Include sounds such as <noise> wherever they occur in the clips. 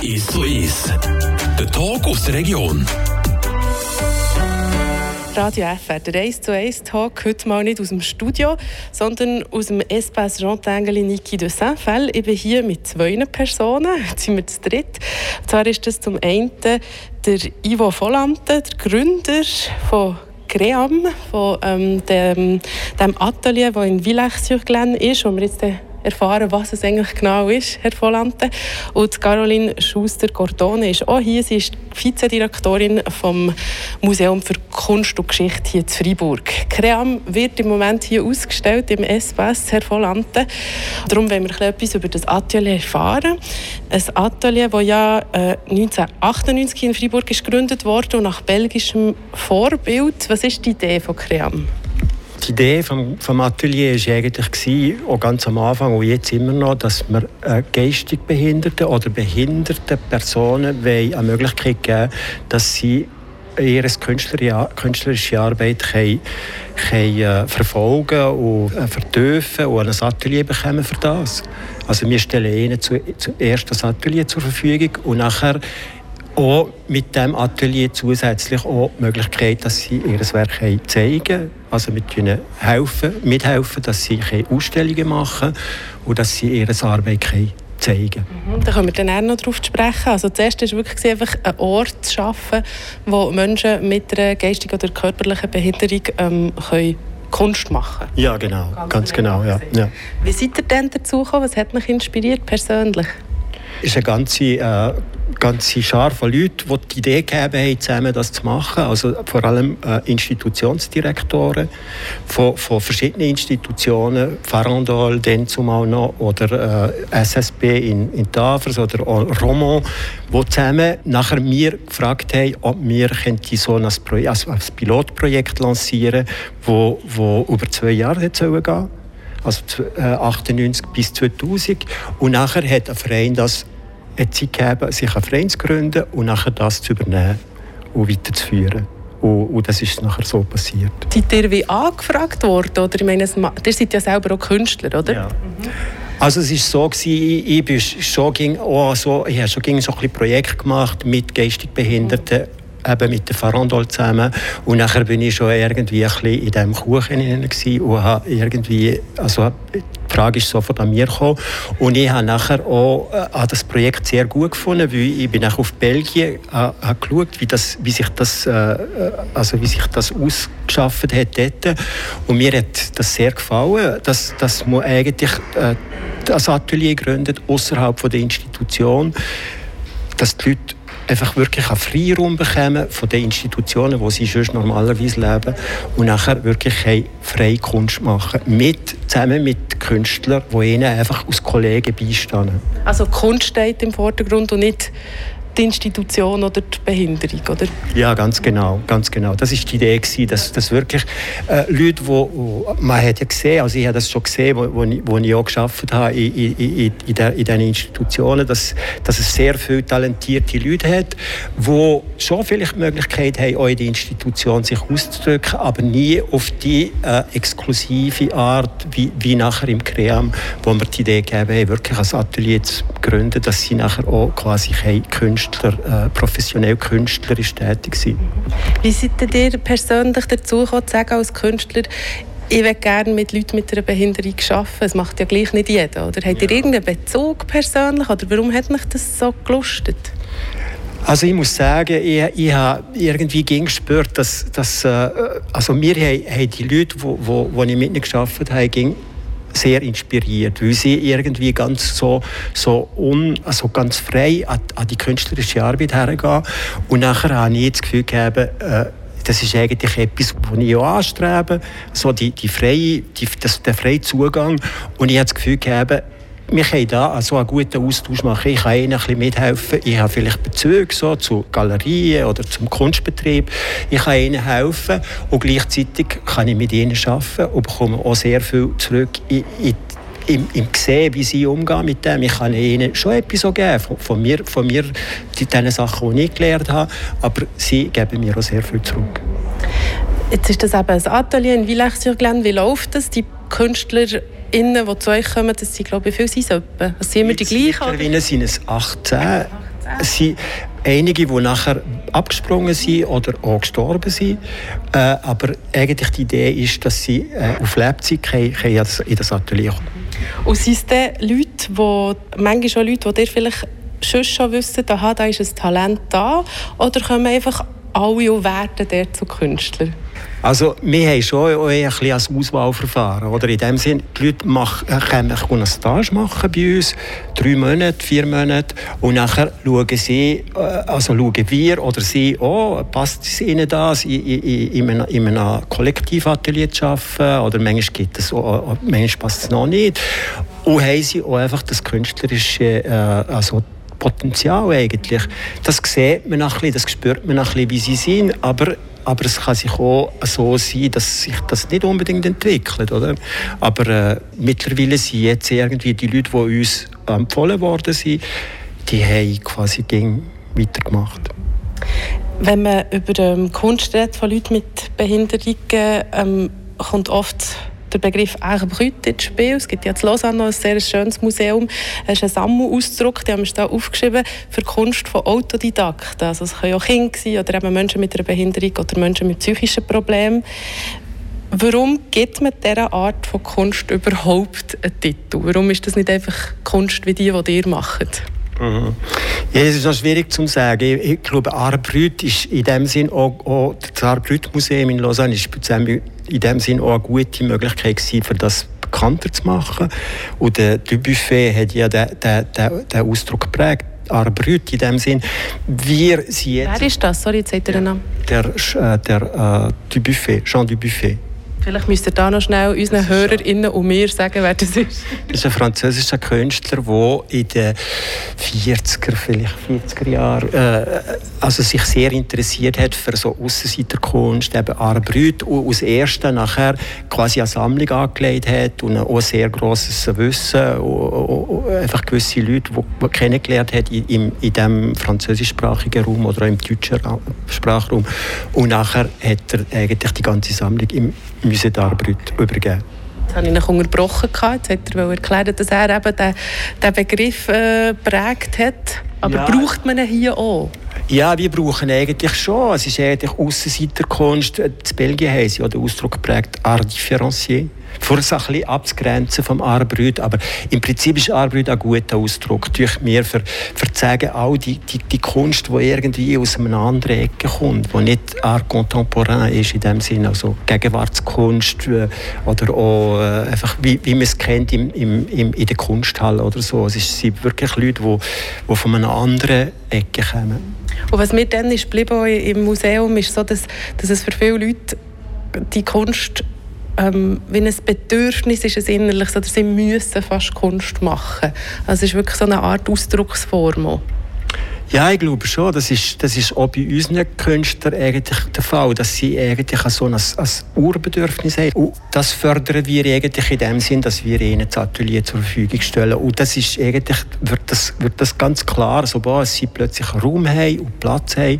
Ist so ist. Der Talk aus der Region. Radio FR, der 1 zu 1 Talk, heute mal nicht aus dem Studio, sondern aus dem Espace Jean Tengeli Niki de Saint-Fel. Ich bin hier mit zwei Personen, jetzt sind wir zu dritt. Und zwar ist das zum einen der Ivo Volante, der Gründer von Cream, von ähm, dem, dem Atelier, das in Villach-sur-Glane ist, wo wir jetzt erfahren, was es eigentlich genau ist, Herr Volante. Und Caroline Schuster-Gordone ist auch hier. Sie ist Vizedirektorin vom Museum für Kunst und Geschichte hier in Freiburg. Cream wird im Moment hier ausgestellt im SBS, Herr Volante. Darum wollen wir etwas über das Atelier erfahren. Ein Atelier, das ja äh, 1998 in Freiburg gegründet wurde und nach belgischem Vorbild. Was ist die Idee von Cream? Die Idee vom, vom Atelier war eigentlich, auch ganz am Anfang und jetzt immer noch, dass wir äh, geistig Behinderten oder behinderten Personen eine Möglichkeit geben dass sie ihre künstlerische Arbeit können, können, äh, verfolgen und äh, vertiefen und ein Atelier bekommen für das. Also wir stellen ihnen zuerst das Atelier zur Verfügung und nachher auch mit dem Atelier zusätzlich auch die Möglichkeit, dass sie ihr Werk zeigen können. Also mit ihnen helfen, mithelfen, dass sie Ausstellungen machen und dass sie ihre Arbeit können zeigen mhm, Da kommen wir dann auch noch darauf sprechen. Also erste ist wirklich einfach einen Ort zu schaffen, wo Menschen mit einer geistigen oder körperlichen Behinderung ähm, können Kunst machen Ja, genau. Ganz, ganz genau. Ja. ja. Wie seid ihr denn dazu gekommen? Was hat mich inspiriert persönlich? Ist eine ganze äh, ganze Schar von Leuten, die die Idee gegeben haben, zusammen das zu machen. Also vor allem äh, Institutionsdirektoren von, von verschiedenen Institutionen, Farandol, dann zumal noch, oder äh, SSB in, in Tafers oder Romont, die zusammen nachher mir gefragt haben, ob wir so ein, Projekt, also ein Pilotprojekt lancieren wo, wo über zwei Jahre gehen soll also 98 äh, bis 2000. Und nachher hat ein Verein das eine Zeit gegeben, sich einen Verein zu gründen und nachher das zu übernehmen und weiterzuführen. Und, und das ist nachher so passiert. Seid ihr wie angefragt worden? Oder? Ich meine, ihr seid ja selber auch Künstler, oder? Ja. Mhm. Also es war so, ich, ich, bin schon, ging, oh, so, ich habe schon ging so ein Projekt gemacht mit geistig Behinderten. Eben mit der Farandol zusammen. Und nachher bin ich schon irgendwie ein bisschen in diesem Kuchen und habe irgendwie, also die Frage ist sofort an mir gekommen. Und ich habe nachher auch äh, das Projekt sehr gut gefunden, weil ich bin auch auf Belgien äh, habe geschaut, wie, das, wie, sich das, äh, äh, also wie sich das ausgeschafft hat dort. Und mir hat das sehr gefallen, dass, dass man eigentlich äh, das Atelier gründet außerhalb der Institution, dass die Leute einfach wirklich einen Freiraum bekommen von den Institutionen, wo sie sonst normalerweise leben und nachher wirklich freie Kunst machen, mit, zusammen mit Künstlern, die ihnen einfach als Kollegen beistehen. Also Kunst steht im Vordergrund und nicht die Institution oder die Behinderung, oder? Ja, ganz genau, ganz genau. Das ist die Idee gewesen, dass, dass wirklich äh, Leute, wo, wo, man hat ja gesehen, also ich habe das schon gesehen, wo, wo, ich, wo ich auch geschafft habe in, in, in, in, der, in diesen Institutionen, dass, dass es sehr viele talentierte Leute hat, die schon vielleicht die Möglichkeit haben, auch in der Institution sich auszudrücken, aber nie auf die äh, exklusive Art, wie, wie nachher im Cream, wo wir die Idee gegeben haben, wirklich ein Atelier zu gründen, dass sie nachher auch quasi Künstler Künstler, äh, professionell künstlerisch tätig sind. Wie seid ihr persönlich dazu gekommen, zu sagen, als Künstler, ich würde gerne mit Leuten mit einer Behinderung arbeiten. Das macht ja gleich nicht jeder. Oder? Habt ihr ja. irgendeinen Bezug persönlich? Oder warum hat mich das so gelustet? Also ich muss sagen, ich, ich habe irgendwie gespürt, dass, dass äh, also wir haben, die Leute, die ich mit ihnen gearbeitet habe, sehr inspiriert, weil sie irgendwie ganz so, so, un, also ganz frei an, an die künstlerische Arbeit hergehen. Und nachher habe ich das Gefühl gehabt, äh, das ist eigentlich etwas, was ich auch anstrebe, so die, die freie, die, das, der freie Zugang. Und ich habe das Gefühl gehabt, wir können da also einen guten Austausch machen. Ich kann ihnen ein bisschen mithelfen. Ich habe vielleicht Bezüge so zu Galerien oder zum Kunstbetrieb. Ich kann ihnen helfen und gleichzeitig kann ich mit ihnen arbeiten und bekomme auch sehr viel zurück in, in im, im Sehen, wie sie umgehen mit dem. Ich kann ihnen schon etwas geben von, von mir, von mir die, den Sachen, die ich gelernt habe, aber sie geben mir auch sehr viel zurück. Jetzt ist das eben ein Atelier in Villach-sur-Glane. Wie läuft das? Die Künstler Innen, die zu euch kommen, das sind, glaube ich, viele sind es Das sind immer die gleichen? Mittlerweile sind es 18. 18. Es sind einige, die nachher abgesprungen sind oder auch gestorben sind. Äh, aber eigentlich die Idee ist, dass sie äh, auf Lebzeit in das Atelier kommen. Und sind es dann Leute, die, manchmal schon Leute, die vielleicht schon schon wissen, aha, da ist ein Talent da? Oder kommen einfach alle und werden dort zu Künstlern? Also wir haben schon ein bisschen als Auswahlverfahren. Oder? In dem Sinne, die Leute machen, können eine Stage machen bei uns, drei Monate, vier Monate, und nachher schauen sie, äh, also schauen wir oder sie, oh, passt es ihnen das, in, in, in, einem, in einem Kollektivatelier zu arbeiten, oder manchmal gibt es, auch, manchmal passt es noch nicht. Und haben sie auch einfach das künstlerische, äh, also Potenzial eigentlich. Das sieht man ein bisschen, das spürt man ein bisschen, wie sie sind, aber aber es kann sich auch so sein, dass sich das nicht unbedingt entwickelt. Oder? Aber äh, mittlerweile sind jetzt irgendwie die Leute, die uns empfohlen worden sind, die haben quasi Dinge weitergemacht. Wenn man über ähm, Kunst redet von Leuten mit Behinderungen, ähm, kommt oft der Begriff Arbrut ins Spiel. Es gibt ja in Lausanne noch ein sehr schönes Museum. Es ist ein Sammelausdruck, den haben wir da aufgeschrieben, für Kunst von Autodidakten. Also es können auch Kinder sein oder eben Menschen mit einer Behinderung oder Menschen mit psychischen Problemen. Warum gibt man dieser Art von Kunst überhaupt einen Titel? Warum ist das nicht einfach Kunst wie die, die ihr macht? Mhm. Ja, es ist noch schwierig zu sagen. Ich, ich glaube, Arbrüt ist in dem Sinn auch, auch das Arbrüt-Museum in Lausanne ist in dem Sinn auch eine gute Möglichkeit gewesen, für das bekannter zu machen. Und der Dubuffet hat ja den, den, den, den Ausdruck geprägt. Arbrüt in dem Sinn. Wir sind jetzt... Wer ist das? Sorry, jetzt seht ihr den Namen. Der, äh, der äh, Dubuffet, Jean Dubuffet. Vielleicht müsst ihr da noch schnell unseren HörerInnen und mir sagen, wer das ist. Das ist ein französischer Künstler, der in den 40er, vielleicht 40er Jahren äh, also sich sehr interessiert hat für so Aussenseiterkunst, eben Art Brut, und aus ersten nachher quasi eine Sammlung angelegt hat und auch sehr grosses Wissen, und, einfach gewisse Leute, die, kennengelernt hat in, in, in dem französischsprachigen Raum oder auch im deutschen Sprachraum. Und nachher hat er eigentlich die ganze Sammlung im Musée d'Arbrut übergeben. Jetzt habe ich ihn unterbrochen. Jetzt hat er erklärt, dass er eben den, den Begriff äh, prägt hat. Aber ja. braucht man ihn hier auch? Ja, wir brauchen eigentlich schon. Es ist eigentlich Aussenseiterkunst. In Belgien haben sie ja den Ausdruck geprägt, Art différencié es ein abzugrenzen vom Arbrüt. Aber im Prinzip ist Arbrüt ein guter Ausdruck. Durch mir für, für zu all die, die, die Kunst, die irgendwie aus einer anderen Ecke kommt, die nicht Art contemporain ist in dem Sinne, also Gegenwartskunst äh, oder auch äh, einfach wie, wie man es kennt im, im, im, in der Kunsthalle oder so. Es sind wirklich Leute, die, die von einer anderen Ecke kommen. Und was mir dann ist im Museum ist so, dass, dass es für viele Leute die Kunst ähm, wie ein Bedürfnis ist es innerlich, oder sie müssen fast Kunst machen. Also es ist wirklich so eine Art Ausdrucksform. Ja, ich glaube schon. Das ist, das ist auch bei unseren Künstlern eigentlich der Fall, dass sie eigentlich so ein, ein Urbedürfnis haben. Und das fördern wir eigentlich in dem Sinn, dass wir ihnen das Atelier zur Verfügung stellen. Und das ist eigentlich, wird das, wird das ganz klar, sobald sie plötzlich Raum haben und Platz haben,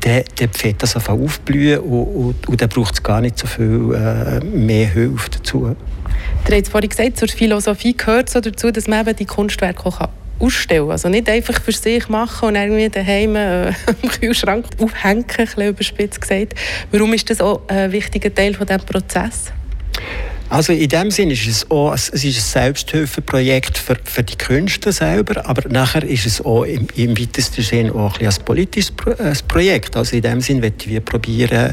dann, dann fängt das einfach aufblühen und, und, und dann braucht es gar nicht so viel äh, mehr Hilfe dazu. Du hast vorhin gesagt, zur Philosophie gehört so dazu, dass man eben die Kunstwerke auch ausstellen Also nicht einfach für sich machen und irgendwie daheim äh, <laughs> am Kühlschrank aufhängen, ein bisschen überspitzt gesagt. Warum ist das auch ein wichtiger Teil von diesem Prozess? Also in dem Sinne ist es auch es ist ein Selbsthilfeprojekt für, für die Künstler selber, aber nachher ist es auch im, im weitesten Sinne auch ein, ein politisches Projekt. Also in dem Sinne wollen wir probieren,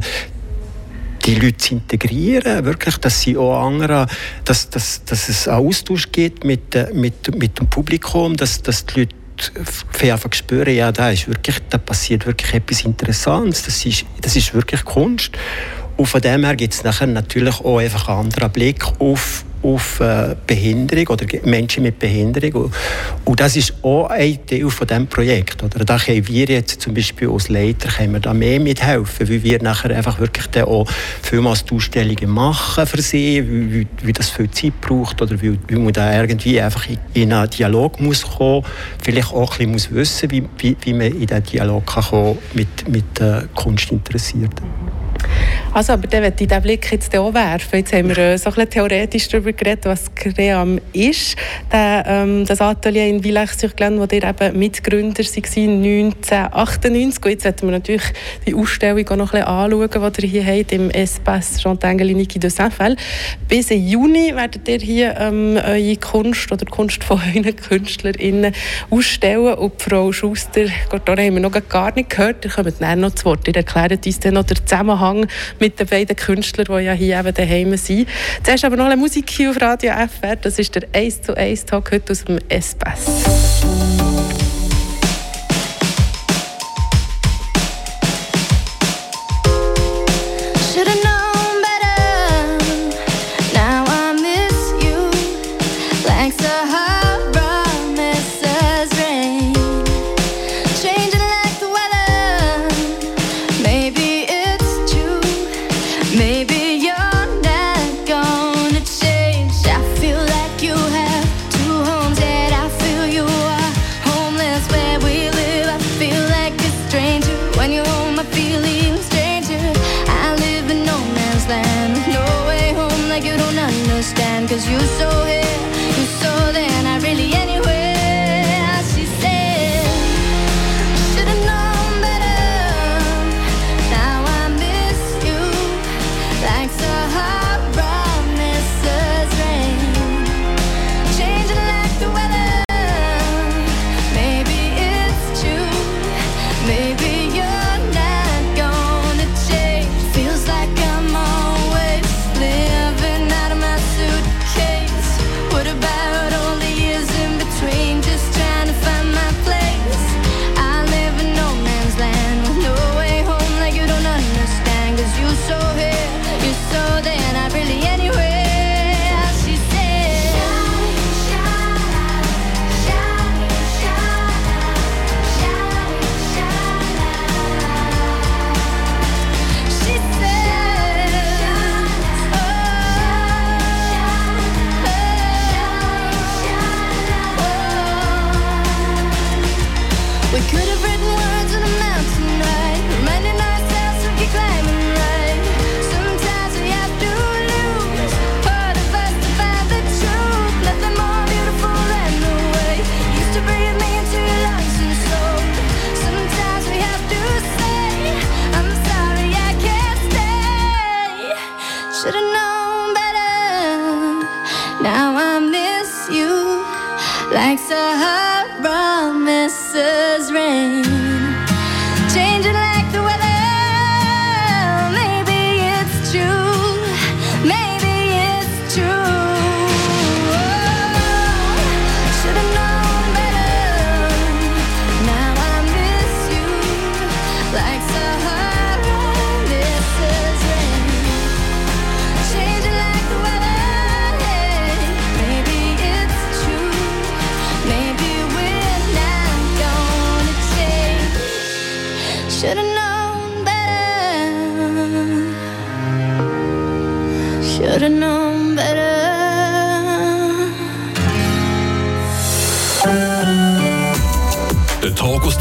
die Leute zu integrieren, wirklich, dass sie auch andere, dass, dass, dass es einen Austausch gibt mit, äh, mit, mit dem Publikum, dass, dass die Leute einfach spüren, ja, da, ist wirklich, da passiert wirklich etwas Interessantes, das ist, das ist wirklich Kunst. Und von dem her gibt es natürlich auch einfach einen anderen Blick auf auf äh, Behinderung oder Menschen mit Behinderung. Und, das ist auch ein Teil von diesem Projekt. Oder? Da können wir jetzt zum Beispiel als Leiter können wir da mehr mithelfen, weil wir nachher einfach wirklich dann auch vielmals die Ausstellungen machen für sie, wie, wie, wie das viel Zeit braucht oder wie, wie man da irgendwie einfach in, in einen Dialog muss kommen, vielleicht auch ein bisschen muss wissen, wie, wie, wie man in diesen Dialog kann kommen mit, mit äh, Kunstinteressierten. Also, aber dann möchte ich diesen Blick jetzt auch werfen. Jetzt haben wir äh, so ein bisschen theoretisch darüber geredet, was Cream ist. Der, ähm, das Atelier in Villach-sur-Glane, wo ihr eben Mitgründer waren, 1998. Und jetzt sollten wir natürlich die Ausstellung auch noch ein bisschen anschauen, die ihr hier habt, im Espace Jean Tangeliniki de Saint-Fel. Bis Juni werdet ihr hier ähm, eure Kunst oder die Kunst von <laughs> euren KünstlerInnen ausstellen. Und Frau Schuster, da haben wir noch gar nicht gehört, ihr kommt dann noch zu Wort. Ihr erklärt uns dann noch den Zusammenhang mit den beiden Künstlern, die ja hier eben daheim sind. Zuerst aber noch eine Musik hier auf Radio FR. Das ist der 1 zu 1 Talk heute aus dem Espace.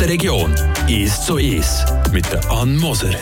Region. Ist so ist. Mit der Ann Moser.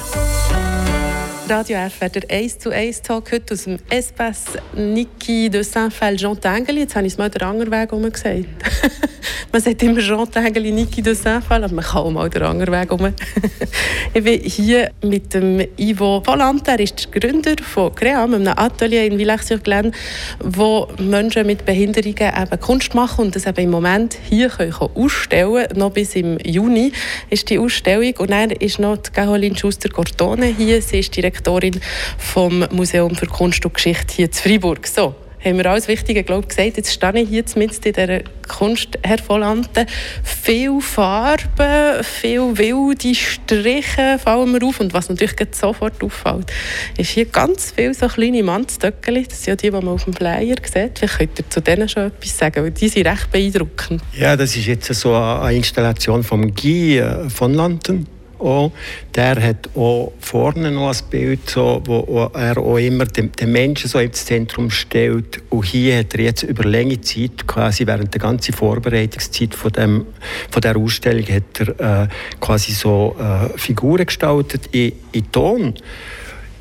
Radio FR, der 1 zu 1 Talk heute aus dem Espace Niki de Saint-Fel-Jean-Tangeli. Jetzt habe ich es mal den anderen Weg gesagt. <laughs> <laughs> man sagt immer Jean Tangeli, Niki de Saint-Fel, aber man kann auch mal den anderen Weg um. <laughs> ich bin hier mit dem Ivo Volante, er ist der Gründer von Cream, einem Atelier in Villach-sur-Glane, wo Menschen mit Behinderungen eben Kunst machen und das eben im Moment hier können ausstellen. Noch bis im Juni ist die Ausstellung. Und dann ist noch die Caroline Schuster-Gortone hier. Sie ist Direktorin vom Museum für Kunst und Geschichte hier in Freiburg. So, haben wir alles Wichtige glaub, gesagt. Jetzt stehe ich hier mit in dieser Kunst hervorlanden. Viel Farben, viel wilde Striche fallen mir auf. Und was natürlich sofort auffällt, ist hier ganz viele so kleine Mannstöckchen. Das sind ja die, die man auf dem Flyer sieht. Vielleicht könnt ihr zu denen schon etwas sagen, weil die sind recht beeindruckend. Ja, das ist jetzt so eine Installation von Guy äh, von Landen auch. Der hat auch vorne noch ein Bild, so, wo er auch immer den, den, Menschen so ins Zentrum stellt. Und hier hat er jetzt über lange Zeit, quasi während der ganzen Vorbereitungszeit von, dem, von der Ausstellung, hat er äh, quasi so äh, Figuren gestaltet in, in Ton.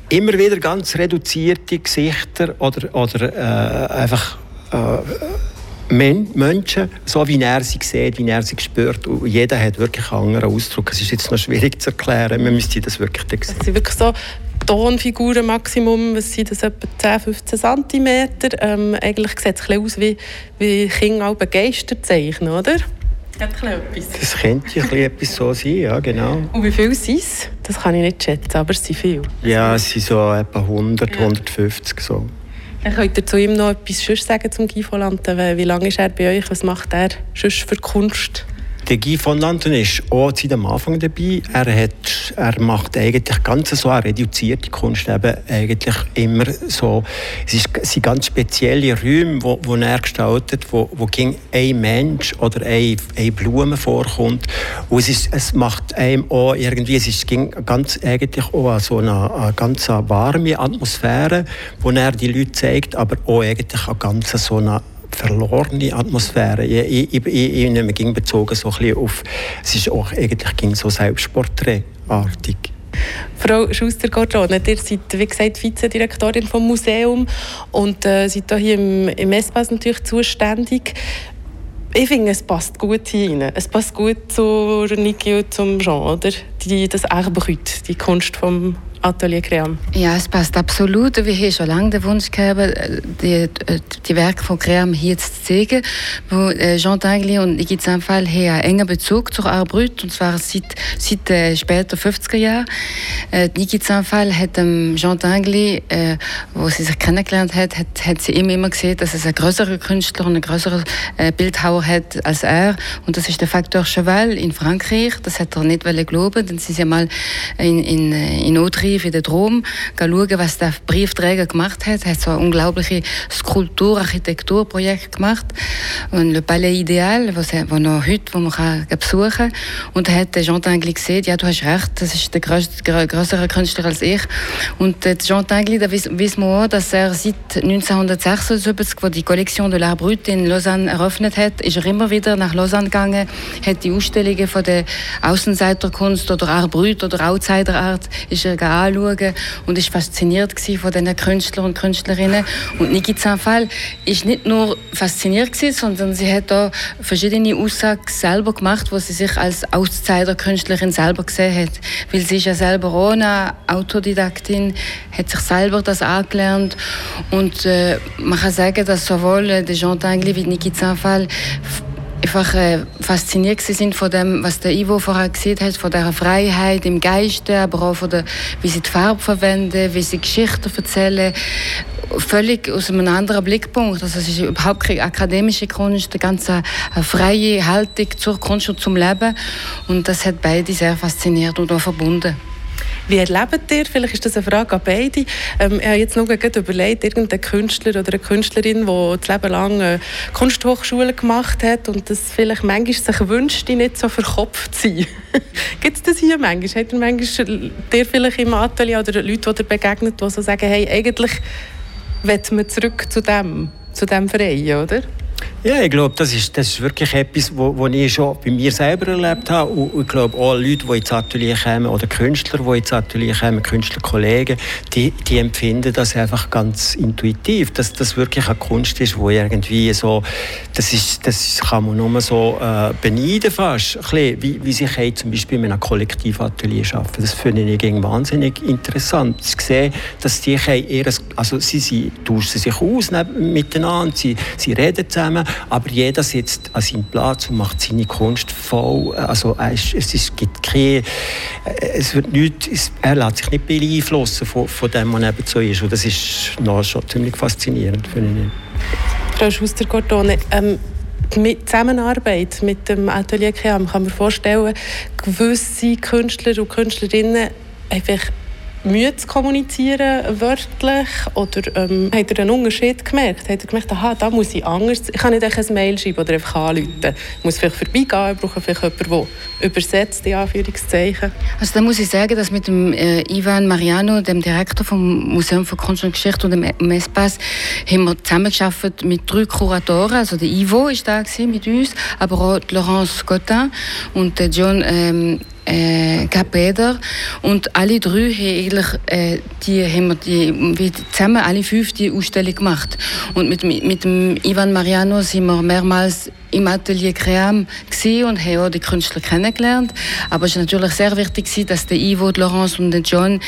immer wieder ganz reduzierte Gesichter oder, oder äh, einfach äh, Menschen, so wie er sie sieht, wie er sie spürt. Und jeder hat wirklich einen anderen Ausdruck. Es ist jetzt noch schwierig zu erklären. Man müsste das wirklich sehen. Das sind wirklich so Tonfiguren Maximum, was sind das, etwa 10, 15 cm. Ähm, eigentlich sieht es ein aus wie, wie Kinder auch begeistert zeichnen, oder? Das könnte ja etwas so sein, ja, genau. Und wie viele sind es? Das kann ich nicht schätzen, aber es sind viele. Ja, es sind so etwa 100, ja. 150 so. Könnt ihr zu ihm noch etwas sagen zum Guy Volante? Wie lange ist er bei euch? Was macht er sonst für Kunst? Der Guy von Lanten ist auch seit dem Anfang dabei. Er, hat, er macht eigentlich ganz so eine reduzierte Kunst, eben eigentlich immer so, es, ist, es sind ganz spezielle Räume, wo, wo er gestaltet, wo, wo ein Mensch oder eine, eine Blume vorkommt. Und es, ist, es macht einem auch irgendwie, es ist ganz eigentlich auch so eine, eine ganz warme Atmosphäre, wo er die Leute zeigt, aber auch eigentlich eine ganz so eine verlorene Atmosphäre. Ich, ich, ich, ich nehme ging bezogen so ein auf, es ist auch eigentlich ging so Selbstporträtartig. Frau Schuster-Gordone, ihr seid, wie gesagt, Vizedirektorin vom Museum und äh, seid hier im, im Espace natürlich zuständig. Ich finde, es passt gut hinein. Es passt gut zu Niki und zum Jean, oder? Die, das Erbrüt, die Kunst vom Atelier Cream? Ja, es passt absolut. Wir haben schon lange den Wunsch gehabt, die, die Werke von Cream hier zu zeigen. Wo äh, Jean Dangli und Iggy Zanfall haben einen engen Bezug zur Arbrüt, und zwar seit, seit äh, später 50er Jahren. Äh, Iggy Zanfall hat dem Jean Dangli, äh, wo sie sich kennengelernt hat, hat, hat sie ihm immer gesehen, dass es ein größerer Künstler und ein größerer äh, Bildhauer hat als er. Und das ist der Faktor Cheval in Frankreich. Das hat er nicht glauben, denn sie sind mal in, in, in Autriche Brief in den Drom schauen, was der Briefträger gemacht hat. Er hat so ein unglaubliches Skulptur-Architekturprojekt gemacht. Und Le Palais Ideal, er, wo noch heute, wo man kann besuchen kann. Und da hat Jean Tinguely gesehen, ja, du hast recht, das ist der größere Künstler als ich. Und Jean Tinguely, da wissen wir auch, dass er seit 1976, wo die Kollektion de l'Art Brut in Lausanne eröffnet hat, ist er immer wieder nach Lausanne gegangen, hat die Ausstellungen von der Außenseiterkunst oder Art Brut oder Outsider Art ist er anschauen und ist fasziniert von diesen Künstlern und Künstlerinnen. Und Niki Zanfall ist nicht nur fasziniert gewesen, sondern sie hat auch verschiedene Aussagen selber gemacht, wo sie sich als Auszeider-Künstlerin selber gesehen hat. Weil sie ist ja selber auch eine Autodidaktin, hat sich selber das angelernt und äh, man kann sagen, dass sowohl äh, Jean Tangli wie Niki Zanfall einfach äh, fasziniert sind von dem, was der Ivo vorher gesehen hat, von der Freiheit im Geiste, aber auch von der, wie sie die Farbe verwenden, wie sie Geschichten erzählen, völlig aus einem anderen Blickpunkt. Also es ist überhaupt keine akademische Kunst, eine ganz äh, freie Haltung zur Kunst und zum Leben und das hat beide sehr fasziniert und auch verbunden. Wie erlebt ihr, vielleicht ist das eine Frage an beide, ähm, ich habe jetzt noch überlegt, irgendein Künstler oder eine Künstlerin, die das Leben lang eine Kunsthochschule gemacht hat und das vielleicht manchmal sich wünscht, nicht so verkopft zu sein. <laughs> Gibt es das hier manchmal? Hat ihr manchmal dir vielleicht im Atelier oder Leute, die dir begegnet, die so sagen, hey, eigentlich wollen wir zurück zu dem, zu dem Verein, oder? Ja, ich glaube, das ist, das ist wirklich etwas, was ich schon bei mir selber erlebt habe. Und ich glaube, auch Leute, die ins Atelier kommen, oder Künstler, die ins Atelier kommen, Künstlerkollegen, die, die empfinden das einfach ganz intuitiv, dass das wirklich eine Kunst ist, wo irgendwie so, das, ist, das kann man nur so äh, beneiden fast, bisschen, wie, wie sich zum Beispiel in einem Kollektivatelier arbeiten. Das finde ich wahnsinnig interessant, zu sehen, dass die eher, also sie, sie tauschen sich aus miteinander, sie, sie reden zusammen, aber jeder sitzt an seinem Platz und macht seine Kunst voll. Also es, es gibt keine, es wird nicht, es, er lässt sich nicht beeinflussen von, von dem, was eben so ist. Und das ist noch schon ziemlich faszinierend, finde ich. Frau Schuster-Gordone, ähm, mit Zusammenarbeit mit dem Atelier Keam kann man vorstellen, gewisse Künstler und Künstlerinnen einfach Mühe zu kommunizieren, wörtlich? Oder ähm, habt ihr einen Unterschied gemerkt? Habt ihr gemerkt, aha, da muss ich anders, ich kann nicht ein Mail schreiben oder einfach anrufen. Ich muss vielleicht vorbeigehen, ich brauche vielleicht jemanden, der übersetzt, in Anführungszeichen. Also da muss ich sagen, dass mit dem äh, Ivan Mariano, dem Direktor vom Museum für Kunst und Geschichte und dem Espace, haben wir zusammengearbeitet mit drei Kuratoren, also der Ivo war da mit uns, aber auch Laurence Cotin und der John ähm, äh, Kapeder und alle drei haben eigentlich äh, die, haben wir die, zusammen alle fünf die Ausstellung gemacht und mit, mit, dem Ivan Mariano sind wir mehrmals im Atelier Cream und haben auch die Künstler kennengelernt. Aber es war natürlich sehr wichtig, dass der Ivo, die Laurence und der John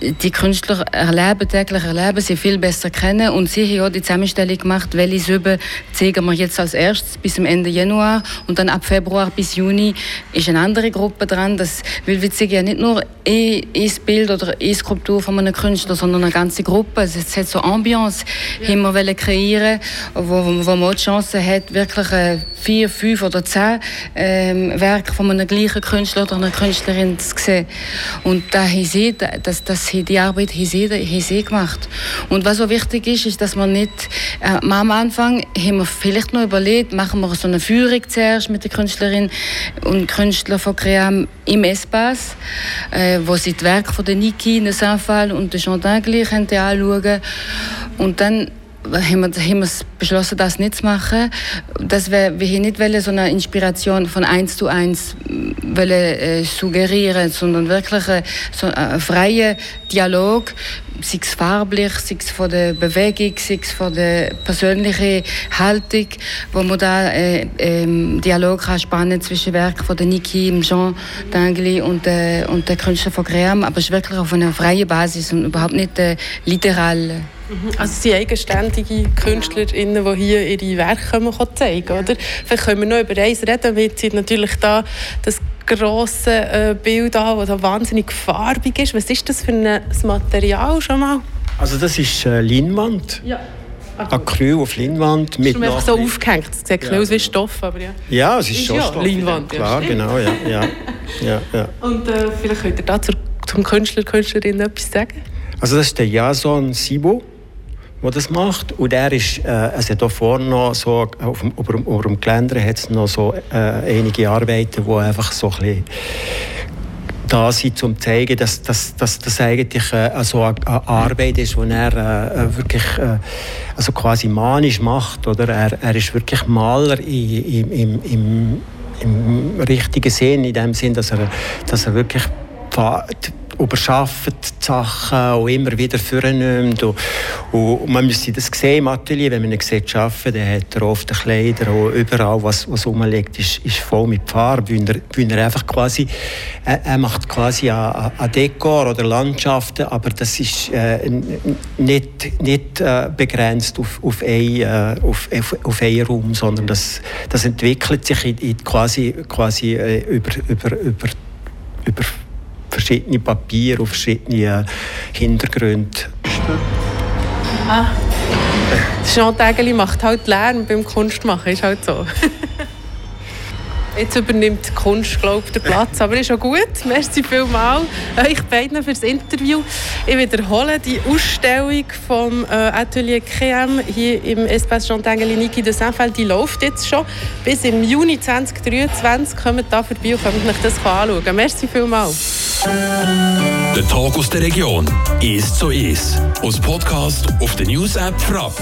die Künstler erleben, täglich erleben, sie viel besser kennen. Und sie haben auch die Zusammenstellung gemacht, welche Silben zeigen wir jetzt als erstes bis zum Ende Januar. Und dann ab Februar bis Juni ist eine andere Gruppe dran. Das, weil wir zeigen ja nicht nur ein, ein Bild oder eine Skulptur von einem Künstler, sondern eine ganze Gruppe. Es hat so Ambiance, ja. haben wir kreieren wo, wo man die Chance hat, wirklich äh, vier, fünf oder zehn ähm, Werke von einem gleichen Künstler oder einer Künstlerin zu sehen. Und da haben sie, das, das, die Arbeit haben sie, haben sie gemacht. Und was so wichtig ist, ist, dass man nicht, äh, am Anfang haben wir vielleicht noch überlegt, machen wir so eine Führung zuerst mit der Künstlerin und Künstler von Cream im Espace, äh, wo sie die Werke von der Niki, Sanfal und der Jean Dingli anschauen Und dann haben wir, haben wir beschlossen, das nicht zu machen. Dass wir, wir nicht wollen, so eine Inspiration von eins zu eins wollen, äh, suggerieren, sondern wirklich äh, so einen freien Dialog, sei es farblich, sei es von der Bewegung, sei es von der persönlichen Haltung, wo man da äh, ähm, Dialog kann spannen zwischen Werken von der Niki, Jean Dangli und, äh, und der Künstler von Cream, aber es ist wirklich auf einer freien Basis und überhaupt nicht äh, literal. Mhm. Also sind eigenständige KünstlerInnen, die hier ihre Werke zeigen können, oder? Vielleicht können wir noch über eins reden, weil sie natürlich da das grosse äh, Bild an, das wahnsinnig farbig ist. Was ist das für ein Material schon mal? Also das ist äh, Leinwand. Ja. Acryl auf Leinwand. Mit ist so aufgehängt. Es sieht ja. aus wie Stoff, aber ja. Ja, es ist, ist schon ja, Stoff. Leinwand, Klar, ja, genau, ja. ja, ja, ja. <laughs> Und äh, vielleicht könnt ihr dazu zum Künstler, Künstlerin etwas sagen? Also das ist der Jason Sibo der das macht. Und er ist, äh, also hier vorne noch so, auf dem, über, über dem Geländer hat es noch so äh, einige Arbeiten, die einfach so ein bisschen da sind, um zu zeigen, dass, dass, dass das eigentlich äh, so eine, Arbeit ist, die er äh, äh, wirklich äh, also quasi manisch macht. Oder? Er, er ist wirklich Maler im, im, im, im richtigen Sinn, in dem Sinn, dass er, dass er wirklich überschafft die Sachen und immer wieder vornimmt. Und, und man müsste das sehen im Atelier, wenn man ihn sieht arbeiten, dann hat er oft Kleider und überall, was, was rumliegt, ist, ist voll mit Farbe, weil er, weil er einfach quasi, er, er macht quasi ein, ein Dekor oder Landschaften, aber das ist äh, nicht, nicht äh, begrenzt auf, auf, ein, äh, auf, auf, auf einen Raum, sondern das, das entwickelt sich in, in quasi, quasi äh, über, über, über, über verschiedene Papiere auf verschiedene Hintergründe. Ah. Jean Tägeli macht halt Lärm beim Kunstmachen, ist halt so. <laughs> Jetzt übernimmt die Kunst, glaube ich, den Platz. Aber ist auch gut. Merci vielmals euch beiden für das Interview. Ich wiederhole die Ausstellung vom äh, Atelier Crème hier im Espace Niki de Saint-Feld. Die läuft jetzt schon. Bis im Juni 2023 kommt da vorbei und könnt euch das anschauen. Merci vielmals. Der Tag aus der Region ist so ist. Aus Podcast auf der News App Frapp.